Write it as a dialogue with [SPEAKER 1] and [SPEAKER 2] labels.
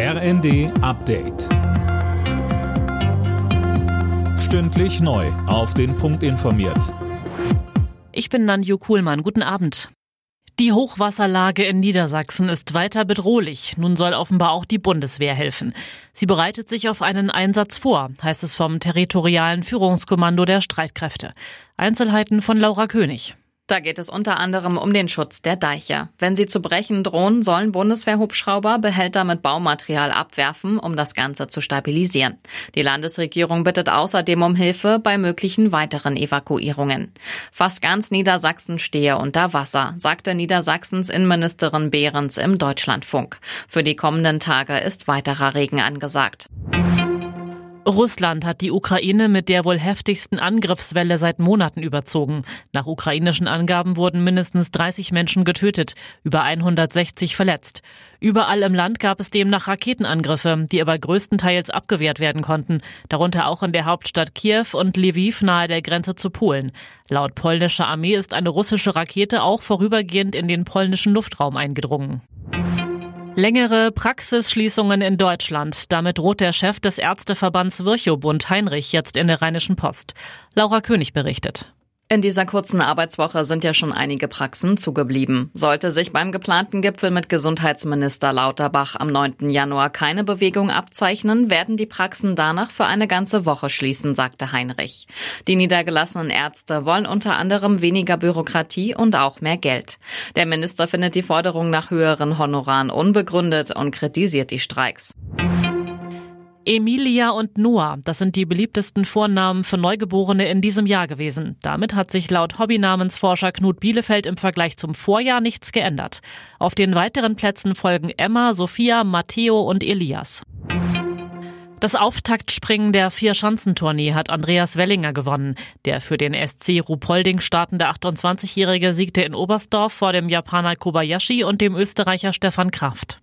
[SPEAKER 1] RND Update. Stündlich neu. Auf den Punkt informiert.
[SPEAKER 2] Ich bin Nanju Kuhlmann. Guten Abend. Die Hochwasserlage in Niedersachsen ist weiter bedrohlich. Nun soll offenbar auch die Bundeswehr helfen. Sie bereitet sich auf einen Einsatz vor, heißt es vom territorialen Führungskommando der Streitkräfte. Einzelheiten von Laura König.
[SPEAKER 3] Da geht es unter anderem um den Schutz der Deiche. Wenn sie zu brechen drohen, sollen Bundeswehrhubschrauber Behälter mit Baumaterial abwerfen, um das Ganze zu stabilisieren. Die Landesregierung bittet außerdem um Hilfe bei möglichen weiteren Evakuierungen. Fast ganz Niedersachsen stehe unter Wasser, sagte Niedersachsens Innenministerin Behrens im Deutschlandfunk. Für die kommenden Tage ist weiterer Regen angesagt.
[SPEAKER 2] Russland hat die Ukraine mit der wohl heftigsten Angriffswelle seit Monaten überzogen. Nach ukrainischen Angaben wurden mindestens 30 Menschen getötet, über 160 verletzt. Überall im Land gab es demnach Raketenangriffe, die aber größtenteils abgewehrt werden konnten, darunter auch in der Hauptstadt Kiew und Lviv nahe der Grenze zu Polen. Laut polnischer Armee ist eine russische Rakete auch vorübergehend in den polnischen Luftraum eingedrungen. Längere Praxisschließungen in Deutschland. Damit droht der Chef des Ärzteverbands Virchow-Bund Heinrich jetzt in der Rheinischen Post. Laura König berichtet.
[SPEAKER 3] In dieser kurzen Arbeitswoche sind ja schon einige Praxen zugeblieben. Sollte sich beim geplanten Gipfel mit Gesundheitsminister Lauterbach am 9. Januar keine Bewegung abzeichnen, werden die Praxen danach für eine ganze Woche schließen, sagte Heinrich. Die niedergelassenen Ärzte wollen unter anderem weniger Bürokratie und auch mehr Geld. Der Minister findet die Forderung nach höheren Honoraren unbegründet und kritisiert die Streiks.
[SPEAKER 2] Emilia und Noah, das sind die beliebtesten Vornamen für Neugeborene in diesem Jahr gewesen. Damit hat sich laut Hobbynamensforscher Knut Bielefeld im Vergleich zum Vorjahr nichts geändert. Auf den weiteren Plätzen folgen Emma, Sophia, Matteo und Elias. Das Auftaktspringen der Vier-Schanzentournee hat Andreas Wellinger gewonnen. Der für den SC Ruhpolding startende 28-Jährige siegte in Oberstdorf vor dem Japaner Kobayashi und dem Österreicher Stefan Kraft.